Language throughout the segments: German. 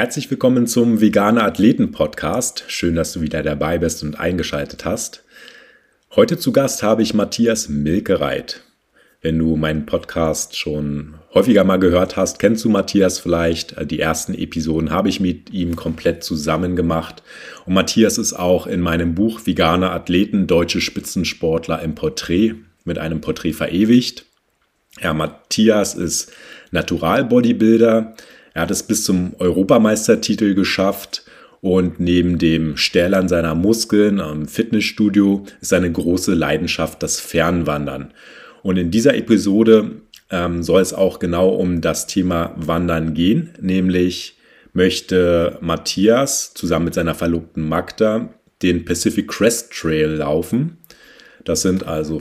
Herzlich willkommen zum Veganer Athleten Podcast. Schön, dass du wieder dabei bist und eingeschaltet hast. Heute zu Gast habe ich Matthias Milkereit. Wenn du meinen Podcast schon häufiger mal gehört hast, kennst du Matthias vielleicht. Die ersten Episoden habe ich mit ihm komplett zusammen gemacht. Und Matthias ist auch in meinem Buch Veganer Athleten, deutsche Spitzensportler im Porträt mit einem Porträt verewigt. Ja, Matthias ist Natural-Bodybuilder. Er hat es bis zum Europameistertitel geschafft und neben dem Stählern seiner Muskeln am Fitnessstudio ist seine große Leidenschaft das Fernwandern. Und in dieser Episode ähm, soll es auch genau um das Thema Wandern gehen, nämlich möchte Matthias zusammen mit seiner Verlobten Magda den Pacific Crest Trail laufen. Das sind also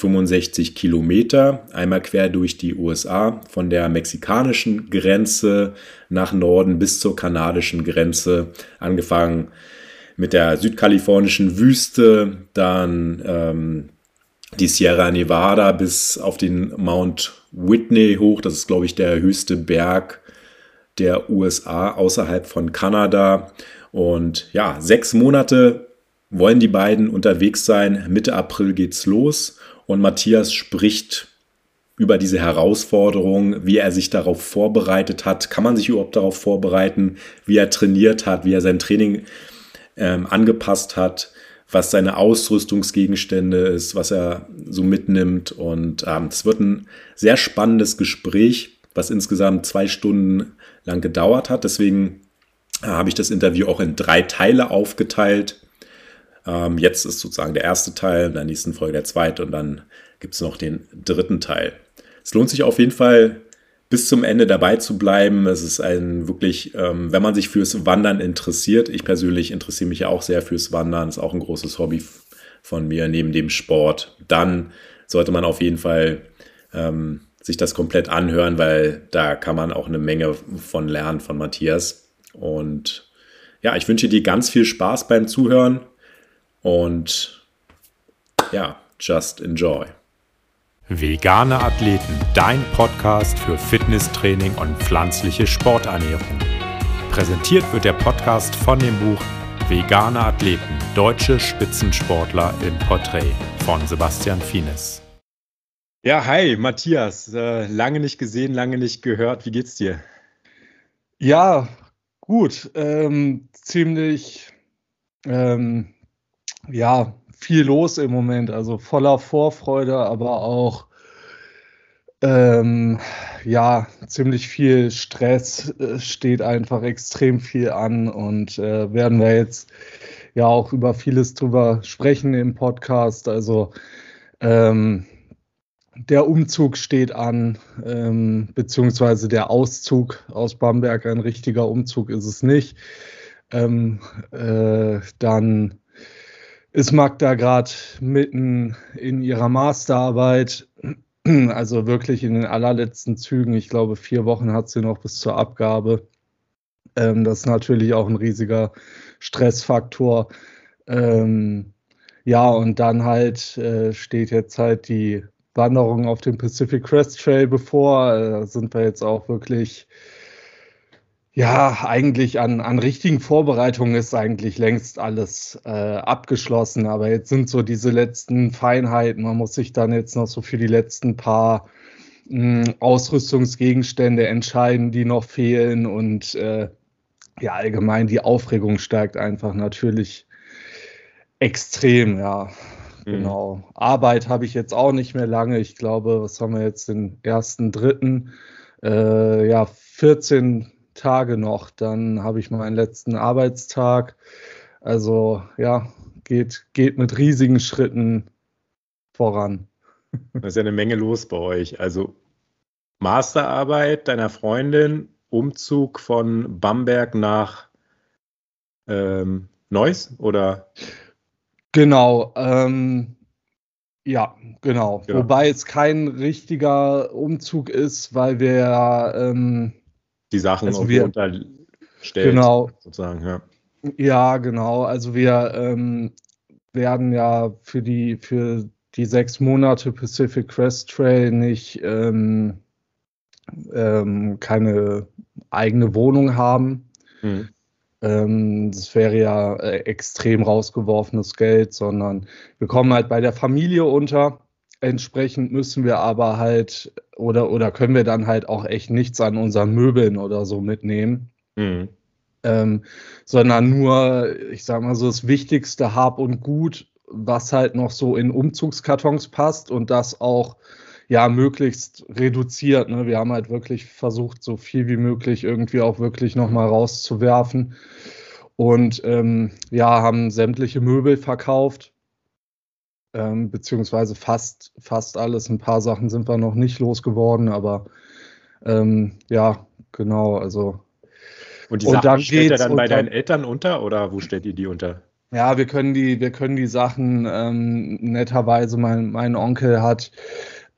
4265 Kilometer, einmal quer durch die USA, von der mexikanischen Grenze nach Norden bis zur kanadischen Grenze, angefangen mit der südkalifornischen Wüste, dann ähm, die Sierra Nevada bis auf den Mount Whitney hoch. Das ist, glaube ich, der höchste Berg der USA außerhalb von Kanada. Und ja, sechs Monate wollen die beiden unterwegs sein. Mitte April geht's los. Und Matthias spricht über diese Herausforderung, wie er sich darauf vorbereitet hat. Kann man sich überhaupt darauf vorbereiten, wie er trainiert hat, wie er sein Training ähm, angepasst hat was seine Ausrüstungsgegenstände ist, was er so mitnimmt. Und ähm, es wird ein sehr spannendes Gespräch, was insgesamt zwei Stunden lang gedauert hat. Deswegen äh, habe ich das Interview auch in drei Teile aufgeteilt. Ähm, jetzt ist sozusagen der erste Teil, in der nächsten Folge der zweite und dann gibt es noch den dritten Teil. Es lohnt sich auf jeden Fall bis zum Ende dabei zu bleiben. Es ist ein wirklich, ähm, wenn man sich fürs Wandern interessiert, ich persönlich interessiere mich ja auch sehr fürs Wandern, ist auch ein großes Hobby von mir neben dem Sport, dann sollte man auf jeden Fall ähm, sich das komplett anhören, weil da kann man auch eine Menge von lernen von Matthias. Und ja, ich wünsche dir ganz viel Spaß beim Zuhören und ja, just enjoy. Vegane Athleten, dein Podcast für Fitnesstraining und pflanzliche Sporternährung. Präsentiert wird der Podcast von dem Buch Vegane Athleten, deutsche Spitzensportler im Porträt von Sebastian Fienes. Ja, hi, Matthias. Äh, lange nicht gesehen, lange nicht gehört. Wie geht's dir? Ja, gut. Ähm, ziemlich, ähm, ja, viel los im Moment, also voller Vorfreude, aber auch ähm, ja, ziemlich viel Stress äh, steht einfach extrem viel an und äh, werden wir jetzt ja auch über vieles drüber sprechen im Podcast. Also ähm, der Umzug steht an, ähm, beziehungsweise der Auszug aus Bamberg. Ein richtiger Umzug ist es nicht. Ähm, äh, dann ist Magda gerade mitten in ihrer Masterarbeit, also wirklich in den allerletzten Zügen. Ich glaube, vier Wochen hat sie noch bis zur Abgabe. Ähm, das ist natürlich auch ein riesiger Stressfaktor. Ähm, ja, und dann halt äh, steht jetzt halt die Wanderung auf dem Pacific Crest Trail bevor. Äh, da sind wir jetzt auch wirklich ja, eigentlich an, an richtigen Vorbereitungen ist eigentlich längst alles äh, abgeschlossen, aber jetzt sind so diese letzten Feinheiten. Man muss sich dann jetzt noch so für die letzten paar mh, hm, Ausrüstungsgegenstände entscheiden, die noch fehlen und äh, ja, allgemein die Aufregung steigt einfach natürlich extrem, ja. Mhm. Genau. Arbeit habe ich jetzt auch nicht mehr lange. Ich glaube, was haben wir jetzt den ersten, dritten? Äh, ja, 14 Tage noch, dann habe ich meinen letzten Arbeitstag. Also ja, geht, geht mit riesigen Schritten voran. Da ist ja eine Menge los bei euch. Also Masterarbeit deiner Freundin, Umzug von Bamberg nach ähm, Neuss oder? Genau. Ähm, ja, genau. genau. Wobei es kein richtiger Umzug ist, weil wir ähm, die Sachen also wir, unterstellt, genau, sozusagen, ja. Ja, genau. Also wir ähm, werden ja für die, für die sechs Monate Pacific Crest Trail nicht ähm, ähm, keine eigene Wohnung haben. Mhm. Ähm, das wäre ja äh, extrem rausgeworfenes Geld, sondern wir kommen halt bei der Familie unter. Entsprechend müssen wir aber halt oder, oder können wir dann halt auch echt nichts an unseren Möbeln oder so mitnehmen. Mhm. Ähm, sondern nur, ich sag mal so, das wichtigste Hab und Gut, was halt noch so in Umzugskartons passt und das auch ja möglichst reduziert. Ne? Wir haben halt wirklich versucht, so viel wie möglich irgendwie auch wirklich nochmal rauszuwerfen. Und ähm, ja, haben sämtliche Möbel verkauft, ähm, beziehungsweise fast, fast alles. Ein paar Sachen sind wir noch nicht losgeworden, aber ähm, ja, genau, also. Und die Sachen und dann stellt ihr dann bei deinen Eltern unter oder wo stellt ihr die unter? Ja, wir können die, wir können die Sachen ähm, netterweise, mein, mein Onkel hat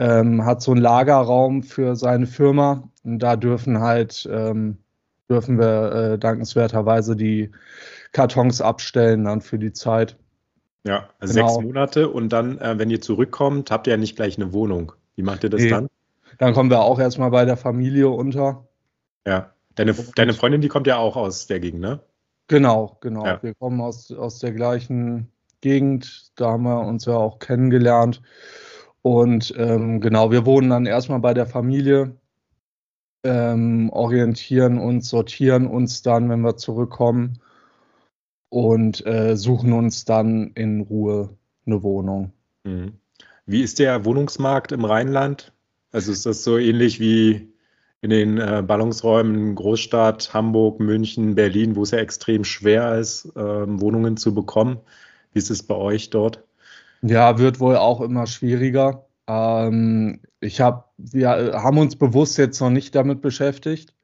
ähm, hat so einen Lagerraum für seine Firma und da dürfen halt, ähm, dürfen wir äh, dankenswerterweise die Kartons abstellen dann für die Zeit. Ja, also genau. sechs Monate und dann, äh, wenn ihr zurückkommt, habt ihr ja nicht gleich eine Wohnung. Wie macht ihr das nee. dann? Dann kommen wir auch erstmal bei der Familie unter. Ja, deine, deine Freundin, die kommt ja auch aus der Gegend, ne? Genau, genau. Ja. Wir kommen aus, aus der gleichen Gegend. Da haben wir uns ja auch kennengelernt. Und ähm, genau, wir wohnen dann erstmal bei der Familie, ähm, orientieren uns, sortieren uns dann, wenn wir zurückkommen und äh, suchen uns dann in Ruhe eine Wohnung. Mhm. Wie ist der Wohnungsmarkt im Rheinland? Also ist das so ähnlich wie in den äh, Ballungsräumen Großstadt, Hamburg, München, Berlin, wo es ja extrem schwer ist, äh, Wohnungen zu bekommen? Wie ist es bei euch dort? Ja, wird wohl auch immer schwieriger. Ähm, ich habe, wir haben uns bewusst jetzt noch nicht damit beschäftigt,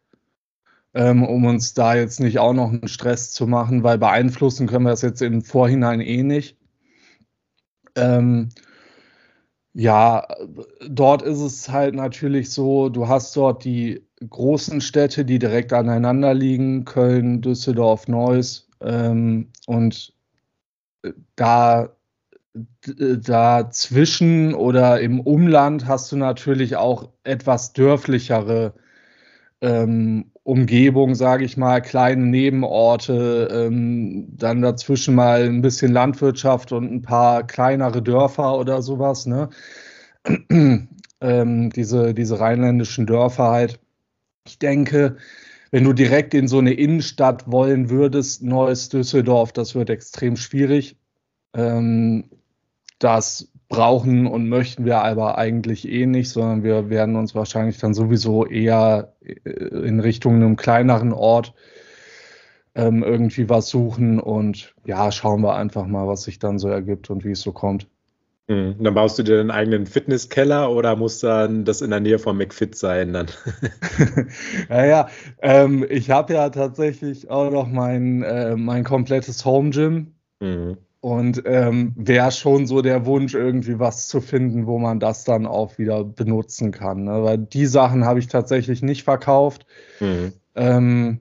ähm, um uns da jetzt nicht auch noch einen Stress zu machen, weil beeinflussen können wir das jetzt im Vorhinein eh nicht. Ähm, ja, dort ist es halt natürlich so, du hast dort die großen Städte, die direkt aneinander liegen, Köln, Düsseldorf, Neuss. Ähm, und da dazwischen oder im Umland hast du natürlich auch etwas dörflichere ähm, Umgebung, sage ich mal, kleine Nebenorte, ähm, dann dazwischen mal ein bisschen Landwirtschaft und ein paar kleinere Dörfer oder sowas, ne? ähm, diese, diese rheinländischen Dörfer halt. Ich denke, wenn du direkt in so eine Innenstadt wollen würdest, Neues Düsseldorf, das wird extrem schwierig. Ähm, das brauchen und möchten wir aber eigentlich eh nicht, sondern wir werden uns wahrscheinlich dann sowieso eher äh, in Richtung einem kleineren Ort ähm, irgendwie was suchen und ja, schauen wir einfach mal, was sich dann so ergibt und wie es so kommt. Mhm. Dann baust du dir einen eigenen Fitnesskeller oder muss dann das in der Nähe von McFit sein dann? naja, ähm, ich habe ja tatsächlich auch noch mein, äh, mein komplettes Home Gym. Mhm. Und ähm, wäre schon so der Wunsch, irgendwie was zu finden, wo man das dann auch wieder benutzen kann. Ne? Weil die Sachen habe ich tatsächlich nicht verkauft. Mhm. Ähm,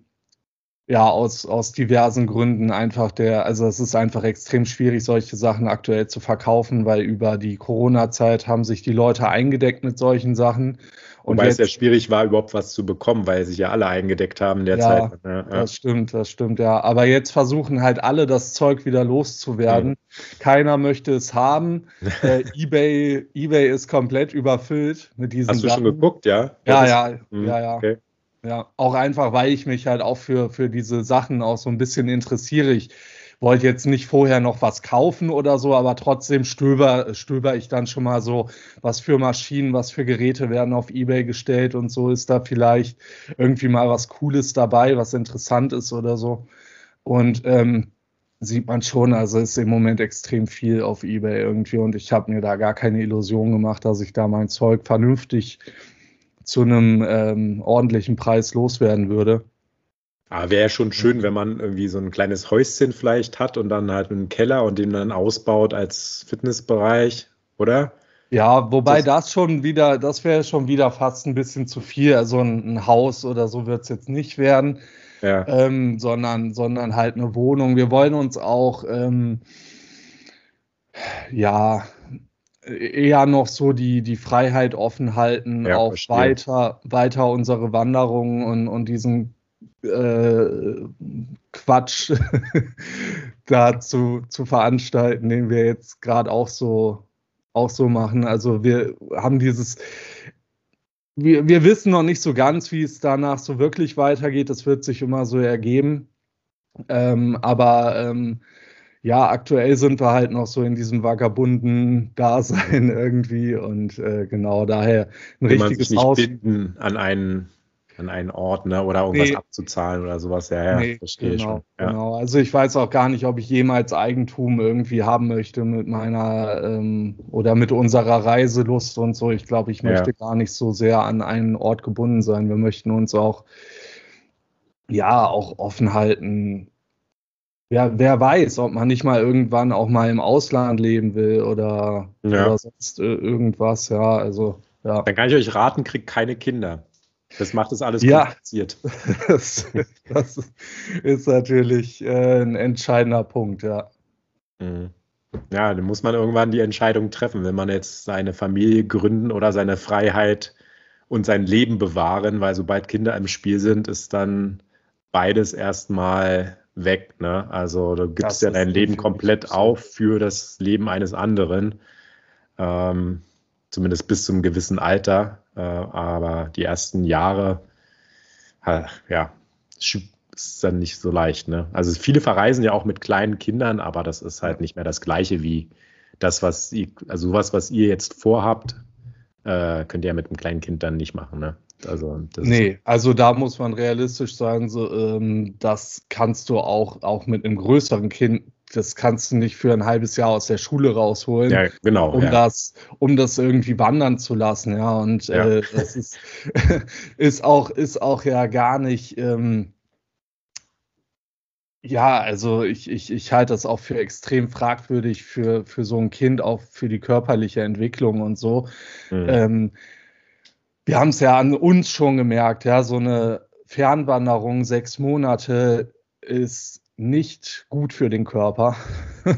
ja, aus, aus diversen Gründen einfach der, also es ist einfach extrem schwierig, solche Sachen aktuell zu verkaufen, weil über die Corona-Zeit haben sich die Leute eingedeckt mit solchen Sachen. Und weil es ja schwierig war, überhaupt was zu bekommen, weil sich ja alle eingedeckt haben in der ja, Zeit. Ja, ja, das stimmt, das stimmt, ja. Aber jetzt versuchen halt alle das Zeug wieder loszuwerden. Mhm. Keiner möchte es haben. äh, eBay, eBay ist komplett überfüllt mit diesen Hast du Sachen. schon geguckt, ja? Ja, ja, ja, mhm, ja. Okay. Ja, auch einfach, weil ich mich halt auch für, für diese Sachen auch so ein bisschen interessiere. Ich wollte jetzt nicht vorher noch was kaufen oder so, aber trotzdem stöber, stöber ich dann schon mal so, was für Maschinen, was für Geräte werden auf Ebay gestellt und so ist da vielleicht irgendwie mal was Cooles dabei, was interessant ist oder so. Und ähm, sieht man schon, also ist im Moment extrem viel auf Ebay irgendwie und ich habe mir da gar keine Illusion gemacht, dass ich da mein Zeug vernünftig zu einem ähm, ordentlichen Preis loswerden würde. Aber ah, wäre schon schön, wenn man irgendwie so ein kleines Häuschen vielleicht hat und dann halt einen Keller und den dann ausbaut als Fitnessbereich, oder? Ja, wobei das, das schon wieder, das wäre schon wieder fast ein bisschen zu viel. Also ein, ein Haus oder so wird es jetzt nicht werden, ja. ähm, sondern, sondern halt eine Wohnung. Wir wollen uns auch ähm, ja eher noch so die, die Freiheit offen halten, ja, auch weiter, weiter unsere Wanderungen und, und diesen äh, Quatsch da zu, zu veranstalten, den wir jetzt gerade auch so, auch so machen. Also wir haben dieses, wir, wir wissen noch nicht so ganz, wie es danach so wirklich weitergeht. Das wird sich immer so ergeben. Ähm, aber ähm, ja, aktuell sind wir halt noch so in diesem vagabunden Dasein irgendwie und äh, genau daher ein Will richtiges man sich nicht Haus. an einen an einen Ort, ne? Oder irgendwas nee. abzuzahlen oder sowas. Ja, ja, nee, verstehe genau, schon. Ja. Genau. Also ich weiß auch gar nicht, ob ich jemals Eigentum irgendwie haben möchte mit meiner ähm, oder mit unserer Reiselust und so. Ich glaube, ich möchte ja. gar nicht so sehr an einen Ort gebunden sein. Wir möchten uns auch ja auch offen halten. Ja, wer weiß, ob man nicht mal irgendwann auch mal im Ausland leben will oder, ja. oder sonst äh, irgendwas, ja, also ja. Dann kann ich euch raten, kriegt keine Kinder. Das macht es alles ja, kompliziert. Das, das ist natürlich äh, ein entscheidender Punkt, ja. Mhm. Ja, dann muss man irgendwann die Entscheidung treffen, wenn man jetzt seine Familie gründen oder seine Freiheit und sein Leben bewahren, weil sobald Kinder im Spiel sind, ist dann beides erstmal weg. Ne? Also du gibst das ja dein Leben komplett auf für das Leben eines anderen. Ähm, zumindest bis zum gewissen Alter. Äh, aber die ersten Jahre, ja, ist dann nicht so leicht. Ne? Also viele verreisen ja auch mit kleinen Kindern, aber das ist halt nicht mehr das Gleiche wie das, was ihr, also sowas, was ihr jetzt vorhabt, äh, könnt ihr ja mit einem kleinen Kind dann nicht machen. Ne? Also nee, also da muss man realistisch sein, so, ähm, das kannst du auch, auch mit einem größeren Kind das kannst du nicht für ein halbes Jahr aus der Schule rausholen, ja, genau, um, ja. das, um das irgendwie wandern zu lassen. Ja, und ja. Äh, das ist, ist, auch, ist auch ja gar nicht. Ähm, ja, also ich, ich, ich halte das auch für extrem fragwürdig für, für so ein Kind, auch für die körperliche Entwicklung und so. Mhm. Ähm, wir haben es ja an uns schon gemerkt, ja, so eine Fernwanderung, sechs Monate ist nicht gut für den Körper.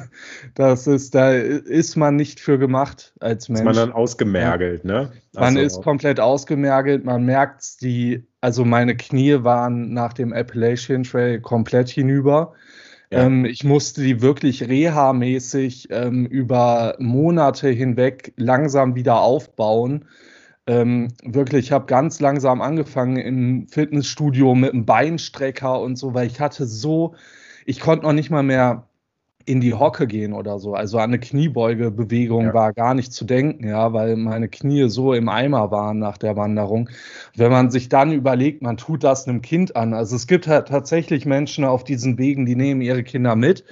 Das ist, da ist man nicht für gemacht als Mensch. Ist man dann ausgemergelt, ne? Also man ist komplett ausgemergelt, man merkt die, also meine Knie waren nach dem Appalachian Trail komplett hinüber. Ja. Ähm, ich musste die wirklich reha-mäßig ähm, über Monate hinweg langsam wieder aufbauen. Ähm, wirklich, ich habe ganz langsam angefangen im Fitnessstudio mit einem Beinstrecker und so, weil ich hatte so ich konnte noch nicht mal mehr in die Hocke gehen oder so. Also an eine Kniebeugebewegung ja. war gar nicht zu denken, ja, weil meine Knie so im Eimer waren nach der Wanderung. Wenn man sich dann überlegt, man tut das einem Kind an. Also es gibt halt tatsächlich Menschen auf diesen Wegen, die nehmen ihre Kinder mit.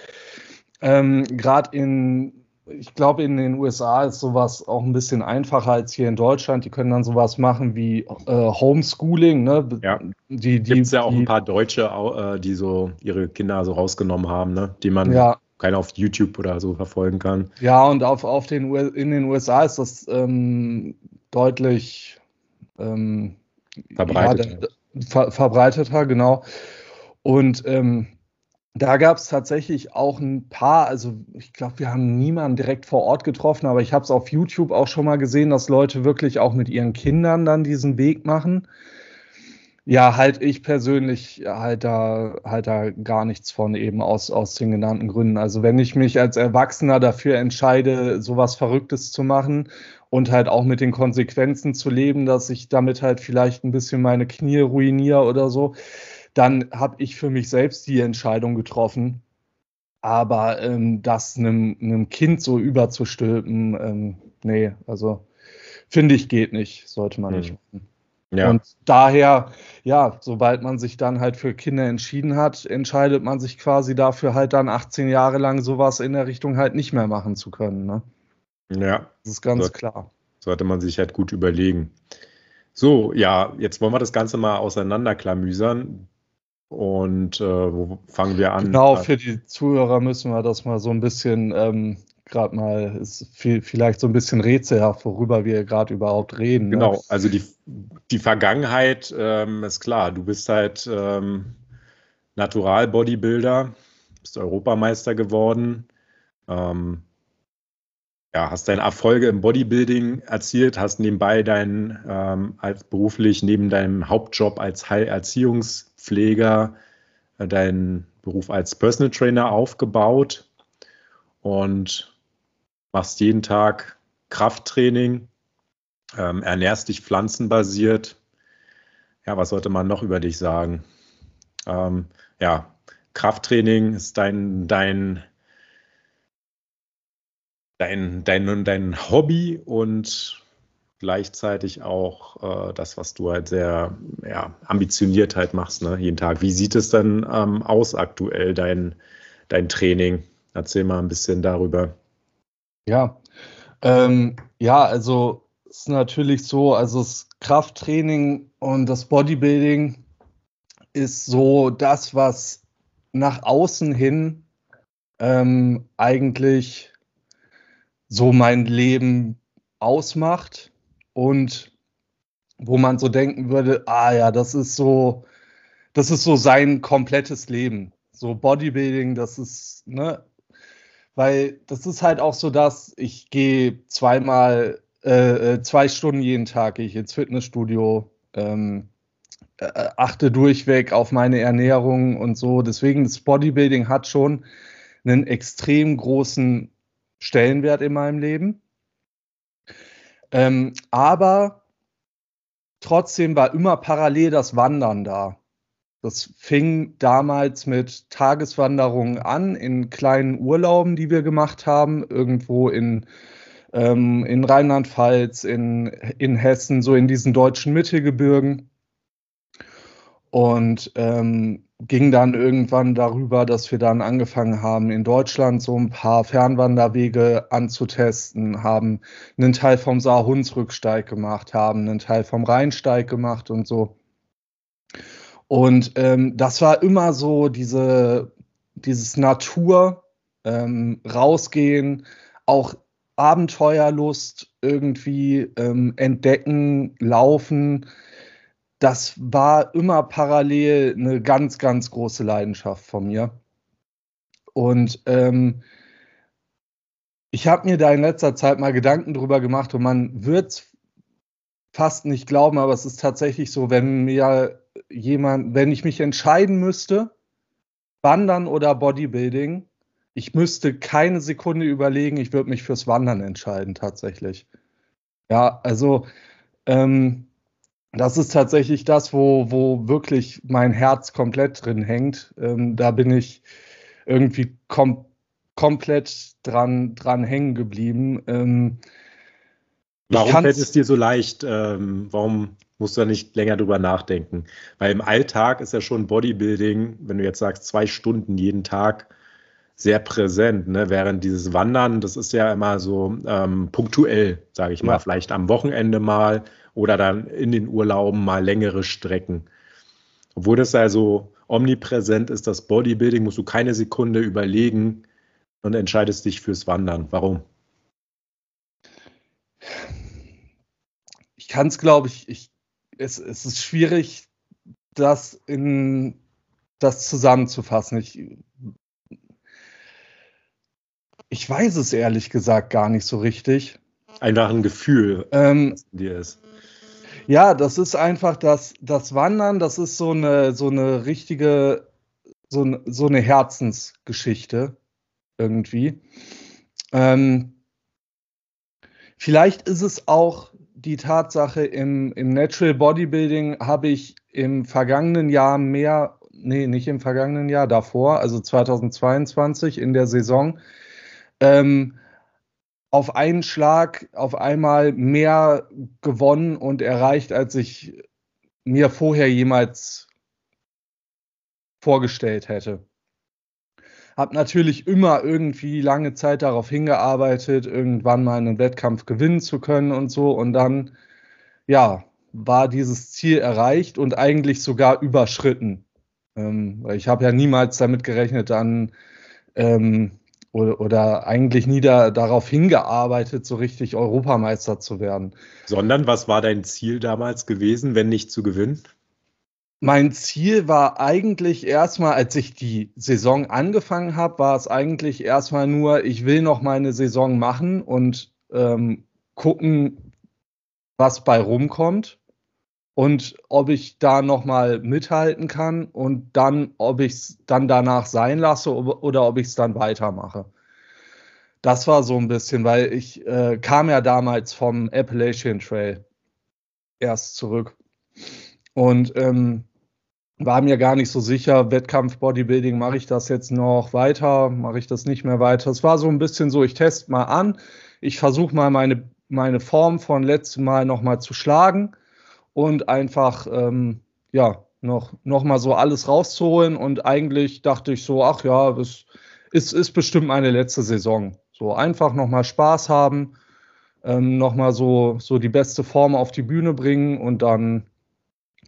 Ähm, Gerade in ich glaube, in den USA ist sowas auch ein bisschen einfacher als hier in Deutschland. Die können dann sowas machen wie äh, Homeschooling. Ne? Ja. Die, die, Gibt es ja auch die, ein paar Deutsche, äh, die so ihre Kinder so rausgenommen haben, ne? die man ja. keiner auf YouTube oder so verfolgen kann. Ja, und auf, auf den, in den USA ist das ähm, deutlich ähm, verbreiteter. Ja, ver verbreiteter, genau. Und ähm, da gab es tatsächlich auch ein paar, also ich glaube, wir haben niemanden direkt vor Ort getroffen, aber ich habe es auf YouTube auch schon mal gesehen, dass Leute wirklich auch mit ihren Kindern dann diesen Weg machen. Ja, halt ich persönlich halt da halt da gar nichts von eben aus aus den genannten Gründen. Also wenn ich mich als Erwachsener dafür entscheide, sowas Verrücktes zu machen und halt auch mit den Konsequenzen zu leben, dass ich damit halt vielleicht ein bisschen meine Knie ruiniere oder so, dann habe ich für mich selbst die Entscheidung getroffen. Aber ähm, das einem, einem, Kind so überzustülpen, ähm, nee, also finde ich geht nicht, sollte man hm. nicht machen. Ja. Und daher, ja, sobald man sich dann halt für Kinder entschieden hat, entscheidet man sich quasi dafür halt dann 18 Jahre lang sowas in der Richtung halt nicht mehr machen zu können. Ne? Ja. Das ist ganz so, klar. Sollte man sich halt gut überlegen. So, ja, jetzt wollen wir das Ganze mal auseinanderklamüsern. Und äh, wo fangen wir an? Genau, für die Zuhörer müssen wir das mal so ein bisschen ähm, gerade mal, ist viel, vielleicht so ein bisschen rätselhaft, worüber wir gerade überhaupt reden. Ne? Genau, ne? also die, die Vergangenheit ähm, ist klar, du bist halt ähm, Natural-Bodybuilder, bist Europameister geworden, ähm, ja, hast deine Erfolge im Bodybuilding erzielt, hast nebenbei deinen, ähm, als beruflich neben deinem Hauptjob als Erziehungs- Krankenpfleger äh, deinen Beruf als Personal Trainer aufgebaut und machst jeden Tag Krafttraining, ähm, ernährst dich pflanzenbasiert. Ja, was sollte man noch über dich sagen? Ähm, ja, Krafttraining ist dein, dein, dein, dein, dein Hobby und gleichzeitig auch äh, das, was du halt sehr ja, ambitioniert halt machst, ne, jeden Tag. Wie sieht es dann ähm, aus aktuell, dein, dein Training? Erzähl mal ein bisschen darüber. Ja, ähm, ja, also es ist natürlich so, also das Krafttraining und das Bodybuilding ist so das, was nach außen hin ähm, eigentlich so mein Leben ausmacht und wo man so denken würde, ah ja, das ist so, das ist so sein komplettes Leben. So Bodybuilding, das ist, ne, weil das ist halt auch so, dass ich gehe zweimal, äh, äh zwei Stunden jeden Tag gehe ich ins Fitnessstudio, ähm, äh, achte durchweg auf meine Ernährung und so. Deswegen das Bodybuilding hat schon einen extrem großen Stellenwert in meinem Leben. Ähm, aber trotzdem war immer parallel das Wandern da. Das fing damals mit Tageswanderungen an, in kleinen Urlauben, die wir gemacht haben, irgendwo in, ähm, in Rheinland-Pfalz, in, in Hessen, so in diesen deutschen Mittelgebirgen. Und ähm, ging dann irgendwann darüber, dass wir dann angefangen haben, in Deutschland so ein paar Fernwanderwege anzutesten, haben einen Teil vom Saar-Hunsrücksteig gemacht, haben einen Teil vom Rheinsteig gemacht und so. Und ähm, das war immer so diese, dieses Natur, ähm, rausgehen, auch Abenteuerlust irgendwie ähm, entdecken, laufen das war immer parallel eine ganz, ganz große Leidenschaft von mir. Und ähm, ich habe mir da in letzter Zeit mal Gedanken drüber gemacht und man wird es fast nicht glauben, aber es ist tatsächlich so, wenn mir jemand, wenn ich mich entscheiden müsste, Wandern oder Bodybuilding, ich müsste keine Sekunde überlegen, ich würde mich fürs Wandern entscheiden tatsächlich. Ja, also ähm, das ist tatsächlich das, wo, wo wirklich mein Herz komplett drin hängt. Ähm, da bin ich irgendwie kom komplett dran, dran hängen geblieben. Ähm, warum fällt es dir so leicht? Ähm, warum musst du da nicht länger drüber nachdenken? Weil im Alltag ist ja schon Bodybuilding, wenn du jetzt sagst, zwei Stunden jeden Tag, sehr präsent, ne? während dieses Wandern, das ist ja immer so ähm, punktuell, sage ich mal, ja. vielleicht am Wochenende mal oder dann in den Urlauben mal längere Strecken. Obwohl das also omnipräsent ist, das Bodybuilding, musst du keine Sekunde überlegen und entscheidest dich fürs Wandern. Warum? Ich kann es, glaube ich, ich es, es ist schwierig, das in das zusammenzufassen. Ich, ich weiß es ehrlich gesagt gar nicht so richtig. Einfach ein Gefühl, ähm, dir ist. Ja, das ist einfach das, das Wandern, das ist so eine, so eine richtige, so, so eine Herzensgeschichte irgendwie. Ähm, vielleicht ist es auch die Tatsache, im, im Natural Bodybuilding habe ich im vergangenen Jahr mehr, nee, nicht im vergangenen Jahr, davor, also 2022 in der Saison, ähm, auf einen Schlag auf einmal mehr gewonnen und erreicht, als ich mir vorher jemals vorgestellt hätte. Hab natürlich immer irgendwie lange Zeit darauf hingearbeitet, irgendwann mal einen Wettkampf gewinnen zu können und so. Und dann, ja, war dieses Ziel erreicht und eigentlich sogar überschritten. Ähm, ich habe ja niemals damit gerechnet, dann ähm, oder, oder eigentlich nie da, darauf hingearbeitet, so richtig Europameister zu werden. Sondern was war dein Ziel damals gewesen, wenn nicht zu gewinnen? Mein Ziel war eigentlich erstmal, als ich die Saison angefangen habe, war es eigentlich erstmal nur, ich will noch meine Saison machen und ähm, gucken, was bei rumkommt. Und ob ich da nochmal mithalten kann und dann, ob ich es dann danach sein lasse oder ob ich es dann weitermache. Das war so ein bisschen, weil ich äh, kam ja damals vom Appalachian Trail erst zurück und ähm, war mir gar nicht so sicher, Wettkampf Bodybuilding, mache ich das jetzt noch weiter, mache ich das nicht mehr weiter. Es war so ein bisschen so, ich teste mal an, ich versuche mal meine, meine Form von letztem Mal nochmal zu schlagen und einfach, ähm, ja, noch, noch mal so alles rauszuholen. Und eigentlich dachte ich so, ach ja, das ist, ist bestimmt meine letzte Saison. So einfach noch mal Spaß haben, ähm, noch mal so, so die beste Form auf die Bühne bringen und dann,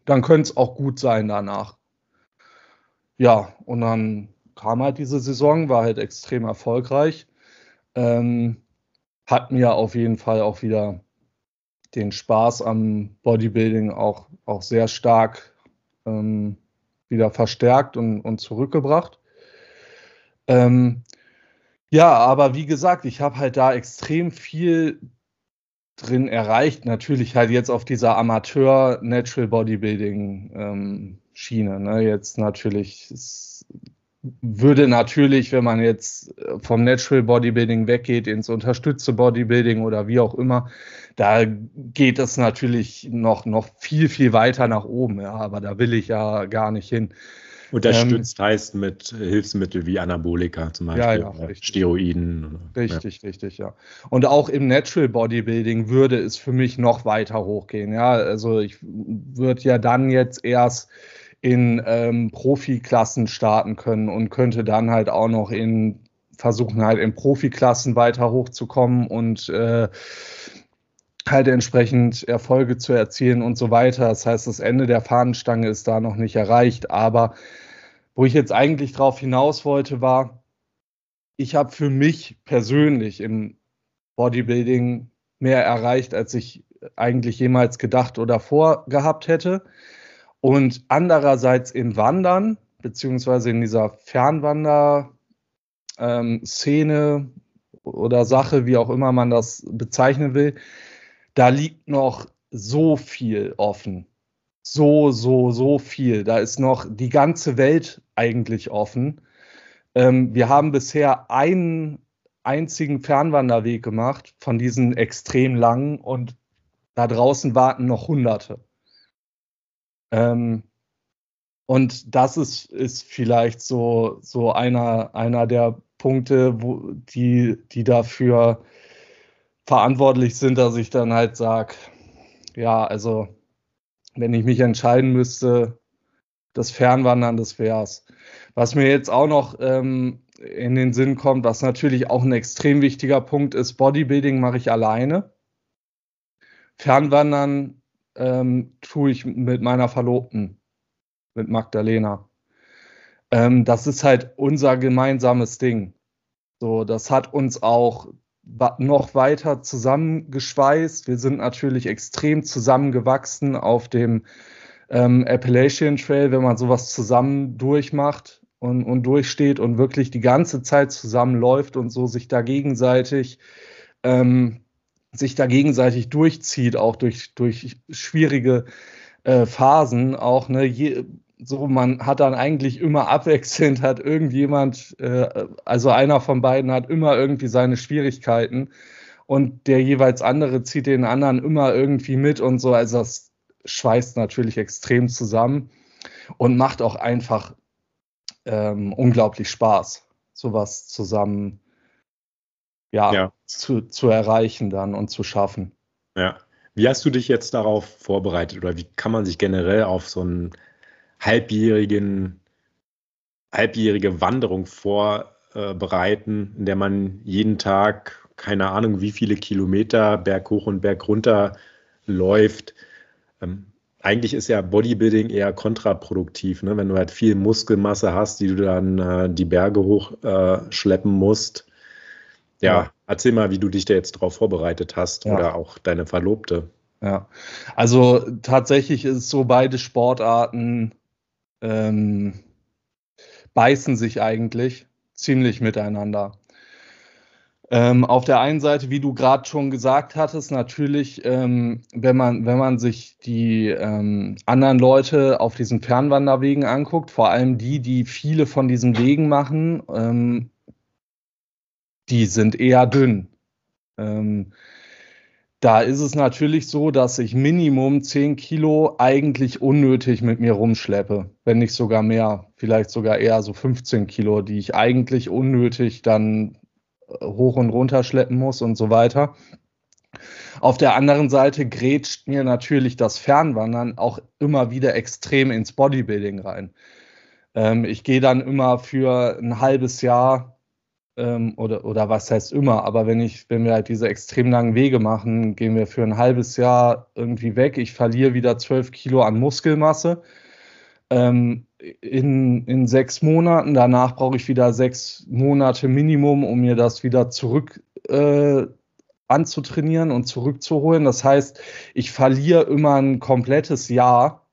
dann könnte es auch gut sein danach. Ja, und dann kam halt diese Saison, war halt extrem erfolgreich. Ähm, hat mir auf jeden Fall auch wieder den Spaß am Bodybuilding auch, auch sehr stark ähm, wieder verstärkt und, und zurückgebracht. Ähm, ja, aber wie gesagt, ich habe halt da extrem viel drin erreicht. Natürlich halt jetzt auf dieser Amateur-Natural Bodybuilding-Schiene. Ähm, ne? Jetzt natürlich ist würde natürlich, wenn man jetzt äh, vom Natural Bodybuilding weggeht ins unterstützte Bodybuilding oder wie auch immer, da geht es natürlich noch, noch viel, viel weiter nach oben. Ja, aber da will ich ja gar nicht hin. Unterstützt ähm, heißt mit Hilfsmitteln wie Anabolika zum Beispiel, ja, ja, Steroiden. Richtig, ja. richtig, ja. Und auch im Natural Bodybuilding würde es für mich noch weiter hochgehen. Ja, also ich würde ja dann jetzt erst in ähm, Profiklassen starten können und könnte dann halt auch noch in versuchen halt in Profiklassen weiter hochzukommen und äh, halt entsprechend Erfolge zu erzielen und so weiter. Das heißt, das Ende der Fahnenstange ist da noch nicht erreicht. Aber wo ich jetzt eigentlich drauf hinaus wollte, war, ich habe für mich persönlich im Bodybuilding mehr erreicht, als ich eigentlich jemals gedacht oder vorgehabt hätte. Und andererseits im Wandern, beziehungsweise in dieser Fernwander-Szene oder Sache, wie auch immer man das bezeichnen will, da liegt noch so viel offen. So, so, so viel. Da ist noch die ganze Welt eigentlich offen. Ähm, wir haben bisher einen einzigen Fernwanderweg gemacht von diesen extrem langen und da draußen warten noch Hunderte. Ähm, und das ist, ist vielleicht so, so einer, einer der Punkte, wo, die, die dafür verantwortlich sind, dass ich dann halt sage, ja, also wenn ich mich entscheiden müsste, das Fernwandern, das wär's. Was mir jetzt auch noch ähm, in den Sinn kommt, was natürlich auch ein extrem wichtiger Punkt ist, Bodybuilding mache ich alleine. Fernwandern ähm, tue ich mit meiner Verlobten, mit Magdalena. Ähm, das ist halt unser gemeinsames Ding. So, das hat uns auch noch weiter zusammengeschweißt. Wir sind natürlich extrem zusammengewachsen auf dem ähm, Appalachian Trail, wenn man sowas zusammen durchmacht und, und durchsteht und wirklich die ganze Zeit zusammenläuft und so sich da gegenseitig ähm, sich da gegenseitig durchzieht, auch durch, durch schwierige äh, Phasen, auch ne, je, so man hat dann eigentlich immer abwechselnd hat irgendjemand, äh, also einer von beiden hat immer irgendwie seine Schwierigkeiten und der jeweils andere zieht den anderen immer irgendwie mit und so, also das schweißt natürlich extrem zusammen und macht auch einfach ähm, unglaublich Spaß, sowas zusammen ja, ja. Zu, zu erreichen dann und zu schaffen. Ja. Wie hast du dich jetzt darauf vorbereitet oder wie kann man sich generell auf so einen halbjährigen, halbjährige Wanderung vorbereiten, in der man jeden Tag, keine Ahnung, wie viele Kilometer berghoch und bergunter läuft? Ähm, eigentlich ist ja Bodybuilding eher kontraproduktiv, ne? wenn du halt viel Muskelmasse hast, die du dann äh, die Berge hochschleppen äh, musst ja, erzähl mal, wie du dich da jetzt drauf vorbereitet hast ja. oder auch deine Verlobte. Ja, also tatsächlich ist es so, beide Sportarten ähm, beißen sich eigentlich ziemlich miteinander. Ähm, auf der einen Seite, wie du gerade schon gesagt hattest, natürlich, ähm, wenn, man, wenn man sich die ähm, anderen Leute auf diesen Fernwanderwegen anguckt, vor allem die, die viele von diesen Wegen machen, ähm, die sind eher dünn. Ähm, da ist es natürlich so, dass ich Minimum 10 Kilo eigentlich unnötig mit mir rumschleppe, wenn nicht sogar mehr, vielleicht sogar eher so 15 Kilo, die ich eigentlich unnötig dann hoch und runter schleppen muss und so weiter. Auf der anderen Seite grätscht mir natürlich das Fernwandern auch immer wieder extrem ins Bodybuilding rein. Ähm, ich gehe dann immer für ein halbes Jahr ähm, oder, oder was heißt immer, aber wenn ich, wenn wir halt diese extrem langen Wege machen, gehen wir für ein halbes Jahr irgendwie weg. Ich verliere wieder 12 Kilo an Muskelmasse. Ähm, in, in sechs Monaten. Danach brauche ich wieder sechs Monate Minimum, um mir das wieder zurück äh, anzutrainieren und zurückzuholen. Das heißt, ich verliere immer ein komplettes Jahr,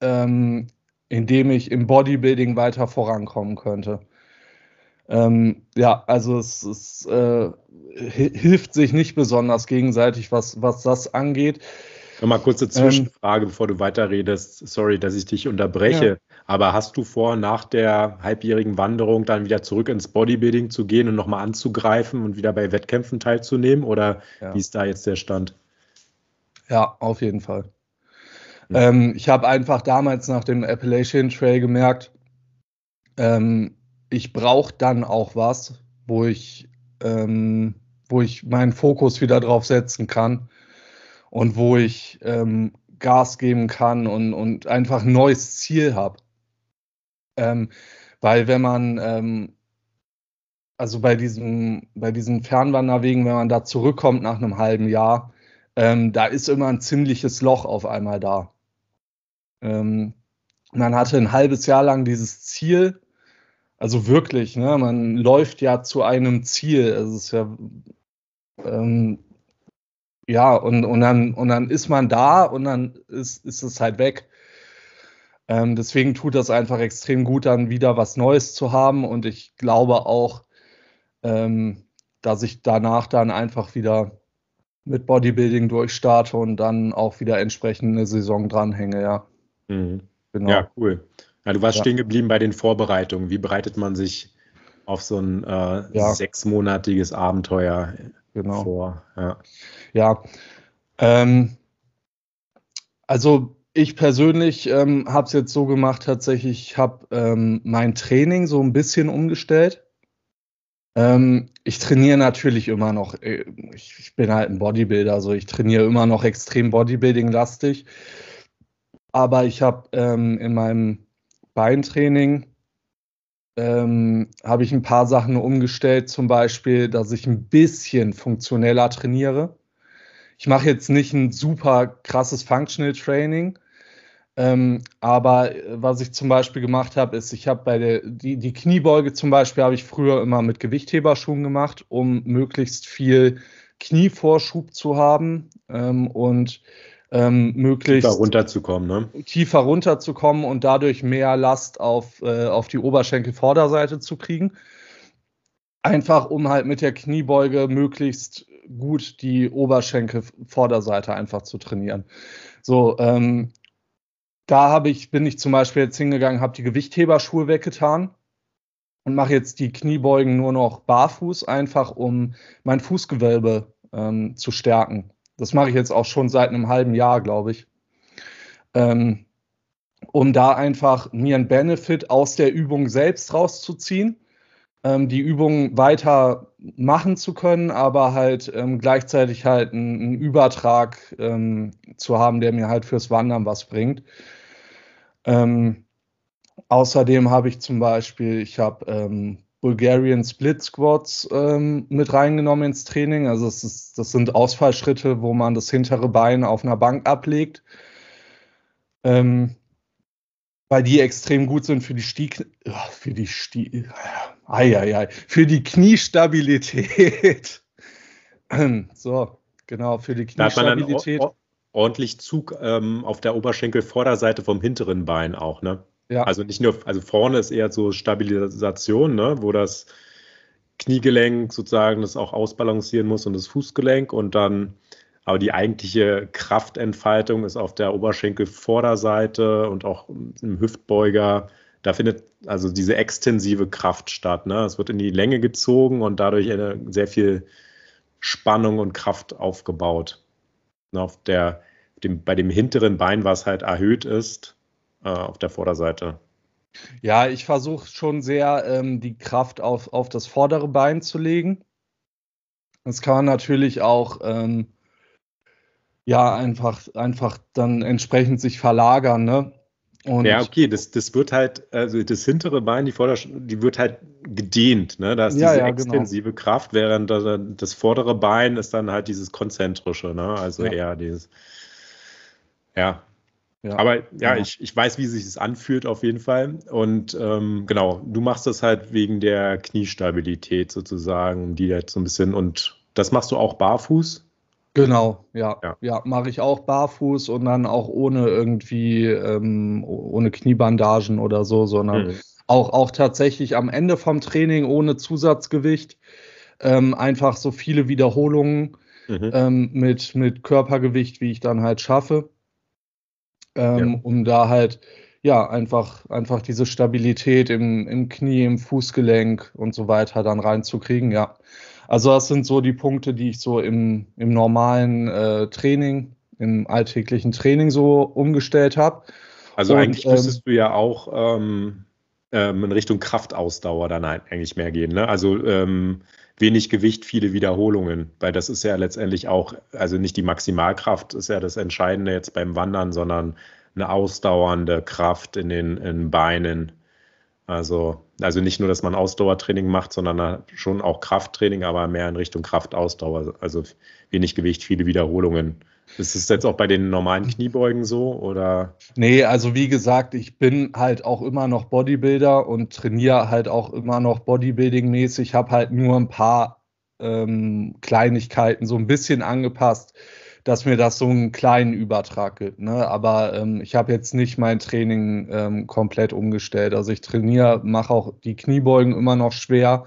ähm, in dem ich im Bodybuilding weiter vorankommen könnte. Ähm, ja, also es, es äh, hilft sich nicht besonders gegenseitig, was, was das angeht. Nochmal kurze Zwischenfrage, ähm, bevor du weiterredest. Sorry, dass ich dich unterbreche. Ja. Aber hast du vor, nach der halbjährigen Wanderung dann wieder zurück ins Bodybuilding zu gehen und nochmal anzugreifen und wieder bei Wettkämpfen teilzunehmen? Oder ja. wie ist da jetzt der Stand? Ja, auf jeden Fall. Ja. Ähm, ich habe einfach damals nach dem Appalachian Trail gemerkt, ähm, ich brauche dann auch was, wo ich, ähm, wo ich meinen Fokus wieder drauf setzen kann und wo ich ähm, Gas geben kann und, und einfach ein neues Ziel habe. Ähm, weil wenn man, ähm, also bei diesem, bei diesen Fernwanderwegen, wenn man da zurückkommt nach einem halben Jahr, ähm, da ist immer ein ziemliches Loch auf einmal da. Ähm, man hatte ein halbes Jahr lang dieses Ziel, also wirklich, ne, man läuft ja zu einem Ziel. Es ist ja ähm, ja, und, und, dann, und dann ist man da und dann ist, ist es halt weg. Ähm, deswegen tut das einfach extrem gut, dann wieder was Neues zu haben. Und ich glaube auch, ähm, dass ich danach dann einfach wieder mit Bodybuilding durchstarte und dann auch wieder entsprechend eine Saison dranhänge, ja. Mhm. Genau. Ja, cool. Ja, du warst ja. stehen geblieben bei den Vorbereitungen. Wie bereitet man sich auf so ein äh, ja. sechsmonatiges Abenteuer genau. vor. Ja, ja ähm, also ich persönlich ähm, habe es jetzt so gemacht, tatsächlich, ich habe ähm, mein Training so ein bisschen umgestellt. Ähm, ich trainiere natürlich immer noch, äh, ich, ich, bin halt ein Bodybuilder, also ich trainiere immer noch extrem Bodybuilding-lastig. Aber ich habe ähm, in meinem Beintraining ähm, habe ich ein paar Sachen umgestellt, zum Beispiel, dass ich ein bisschen funktioneller trainiere. Ich mache jetzt nicht ein super krasses Functional Training, ähm, aber was ich zum Beispiel gemacht habe, ist, ich habe bei der die, die Kniebeuge zum Beispiel habe ich früher immer mit Gewichtheberschuhen gemacht, um möglichst viel Knievorschub zu haben ähm, und ähm, möglichst tiefer runterzukommen, ne? tiefer runterzukommen und dadurch mehr Last auf, äh, auf die Oberschenkelvorderseite zu kriegen. Einfach um halt mit der Kniebeuge möglichst gut die Oberschenkelvorderseite einfach zu trainieren. So, ähm, da habe ich, bin ich zum Beispiel jetzt hingegangen, habe die Gewichtheberschuhe weggetan und mache jetzt die Kniebeugen nur noch barfuß, einfach um mein Fußgewölbe ähm, zu stärken. Das mache ich jetzt auch schon seit einem halben Jahr, glaube ich. Ähm, um da einfach mir einen Benefit aus der Übung selbst rauszuziehen, ähm, die Übung weiter machen zu können, aber halt ähm, gleichzeitig halt einen, einen Übertrag ähm, zu haben, der mir halt fürs Wandern was bringt. Ähm, außerdem habe ich zum Beispiel, ich habe ähm, Bulgarian Split Squats ähm, mit reingenommen ins Training. Also ist, das sind Ausfallschritte, wo man das hintere Bein auf einer Bank ablegt. Ähm, weil die extrem gut sind für die Stieg, für die ai, ai, ai, für die Kniestabilität. so, genau, für die Kniestabilität. Da hat man dann ordentlich Zug ähm, auf der Oberschenkelvorderseite vom hinteren Bein auch, ne? Ja. Also nicht nur, also vorne ist eher so Stabilisation, ne, wo das Kniegelenk sozusagen das auch ausbalancieren muss und das Fußgelenk und dann aber die eigentliche Kraftentfaltung ist auf der Oberschenkelvorderseite und auch im Hüftbeuger. Da findet also diese extensive Kraft statt. Ne? Es wird in die Länge gezogen und dadurch sehr viel Spannung und Kraft aufgebaut. Auf der, dem, bei dem hinteren Bein, was halt erhöht ist, äh, auf der Vorderseite. Ja, ich versuche schon sehr, ähm, die Kraft auf, auf das vordere Bein zu legen. Das kann man natürlich auch ähm, ja einfach, einfach dann entsprechend sich verlagern, ne? Und ja, okay, das, das wird halt, also das hintere Bein, die Vorder die wird halt gedehnt, ne? Da ist ja, diese ja, genau. extensive genau. Kraft, während das vordere Bein ist dann halt dieses konzentrische, ne? Also ja. eher dieses, ja. Ja. Aber ja, genau. ich, ich weiß, wie sich das anfühlt auf jeden Fall. Und ähm, genau, du machst das halt wegen der Kniestabilität sozusagen, die jetzt so ein bisschen, und das machst du auch barfuß? Genau, ja. Ja, ja mache ich auch barfuß und dann auch ohne irgendwie, ähm, ohne Kniebandagen oder so, sondern mhm. auch, auch tatsächlich am Ende vom Training ohne Zusatzgewicht. Ähm, einfach so viele Wiederholungen mhm. ähm, mit, mit Körpergewicht, wie ich dann halt schaffe. Ähm, ja. Um da halt, ja, einfach, einfach diese Stabilität im, im Knie, im Fußgelenk und so weiter dann reinzukriegen, ja. Also das sind so die Punkte, die ich so im, im normalen äh, Training, im alltäglichen Training so umgestellt habe. Also Und, eigentlich müsstest ähm, du ja auch ähm, ähm, in Richtung Kraftausdauer dann eigentlich mehr gehen. Ne? Also ähm, wenig Gewicht, viele Wiederholungen, weil das ist ja letztendlich auch, also nicht die Maximalkraft ist ja das Entscheidende jetzt beim Wandern, sondern eine ausdauernde Kraft in den in Beinen, also, also nicht nur, dass man Ausdauertraining macht, sondern schon auch Krafttraining, aber mehr in Richtung Kraftausdauer. Also wenig Gewicht, viele Wiederholungen. Ist es jetzt auch bei den normalen Kniebeugen so oder? Nee, also wie gesagt, ich bin halt auch immer noch Bodybuilder und trainiere halt auch immer noch Bodybuilding-mäßig, habe halt nur ein paar ähm, Kleinigkeiten so ein bisschen angepasst dass mir das so einen kleinen Übertrag gibt. Ne? Aber ähm, ich habe jetzt nicht mein Training ähm, komplett umgestellt. Also ich trainiere, mache auch die Kniebeugen immer noch schwer.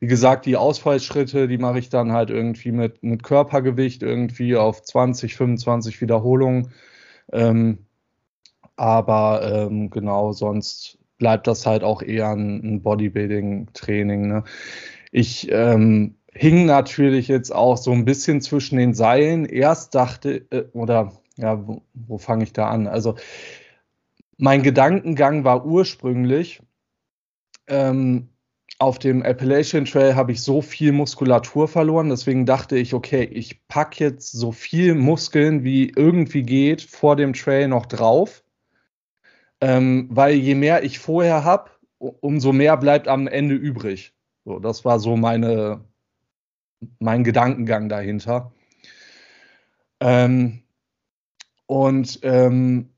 Wie gesagt, die Ausfallschritte, die mache ich dann halt irgendwie mit, mit Körpergewicht irgendwie auf 20, 25 Wiederholungen. Ähm, aber ähm, genau, sonst bleibt das halt auch eher ein, ein Bodybuilding-Training. Ne? Ich ähm, hing natürlich jetzt auch so ein bisschen zwischen den Seilen. Erst dachte, äh, oder ja, wo, wo fange ich da an? Also mein Gedankengang war ursprünglich, ähm, auf dem Appalachian Trail habe ich so viel Muskulatur verloren, deswegen dachte ich, okay, ich packe jetzt so viel Muskeln wie irgendwie geht vor dem Trail noch drauf, ähm, weil je mehr ich vorher habe, umso mehr bleibt am Ende übrig. So, das war so meine, mein Gedankengang dahinter. Ähm, und ähm,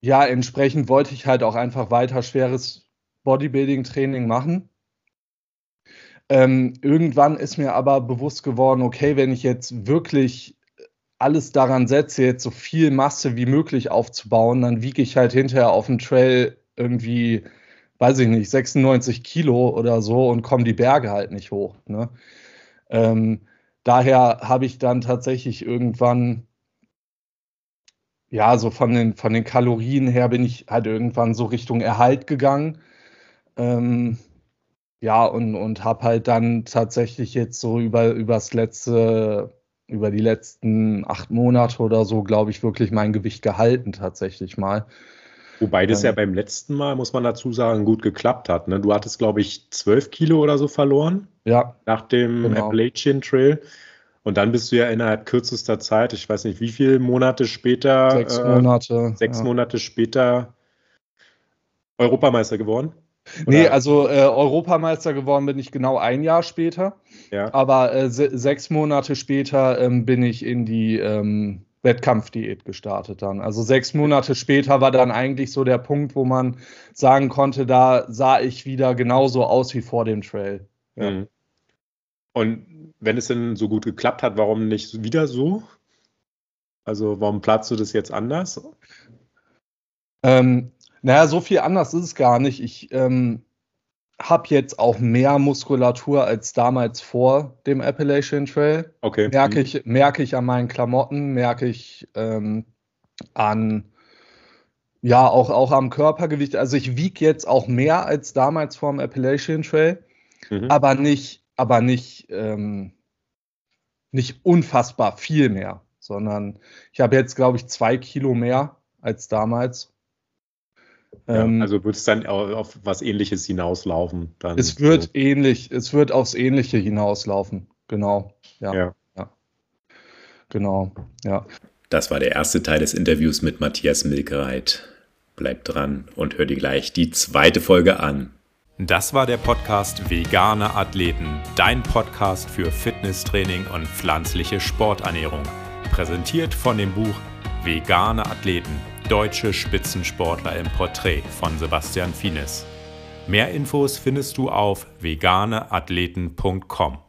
ja, entsprechend wollte ich halt auch einfach weiter schweres Bodybuilding-Training machen. Ähm, irgendwann ist mir aber bewusst geworden, okay, wenn ich jetzt wirklich alles daran setze, jetzt so viel Masse wie möglich aufzubauen, dann wiege ich halt hinterher auf dem Trail irgendwie weiß ich nicht, 96 Kilo oder so und kommen die Berge halt nicht hoch. Ne? Ähm, daher habe ich dann tatsächlich irgendwann, ja, so von den, von den Kalorien her bin ich halt irgendwann so Richtung Erhalt gegangen. Ähm, ja, und, und habe halt dann tatsächlich jetzt so über übers letzte, über die letzten acht Monate oder so, glaube ich, wirklich mein Gewicht gehalten tatsächlich mal. Wobei das ja beim letzten Mal, muss man dazu sagen, gut geklappt hat. Ne? Du hattest, glaube ich, 12 Kilo oder so verloren. Ja. Nach dem genau. Appalachian Trail. Und dann bist du ja innerhalb kürzester Zeit, ich weiß nicht, wie viele Monate später. Sechs äh, Monate. Sechs ja. Monate später Europameister geworden. Oder? Nee, also äh, Europameister geworden bin ich genau ein Jahr später. Ja. Aber äh, se sechs Monate später ähm, bin ich in die ähm, Wettkampfdiät gestartet dann. Also sechs Monate später war dann eigentlich so der Punkt, wo man sagen konnte, da sah ich wieder genauso aus wie vor dem Trail. Ja. Mhm. Und wenn es denn so gut geklappt hat, warum nicht wieder so? Also warum platzt du das jetzt anders? Ähm, naja, so viel anders ist es gar nicht. Ich ähm, habe jetzt auch mehr Muskulatur als damals vor dem Appalachian Trail. Okay. Merke ich, merke ich an meinen Klamotten, merke ich ähm, an, ja, auch, auch am Körpergewicht. Also ich wiege jetzt auch mehr als damals vor dem Appalachian Trail, mhm. aber nicht, aber nicht, ähm, nicht unfassbar viel mehr, sondern ich habe jetzt, glaube ich, zwei Kilo mehr als damals. Ja, ähm, also wird es dann auf was ähnliches hinauslaufen? Dann es wird so. ähnlich, es wird aufs Ähnliche hinauslaufen, genau. Ja. ja. ja. Genau, ja. Das war der erste Teil des Interviews mit Matthias Milkereit. Bleibt dran und hör dir gleich die zweite Folge an. Das war der Podcast Vegane Athleten, dein Podcast für Fitnesstraining und pflanzliche Sporternährung. Präsentiert von dem Buch Vegane Athleten Deutsche Spitzensportler im Porträt von Sebastian Fienes. Mehr Infos findest du auf veganeathleten.com.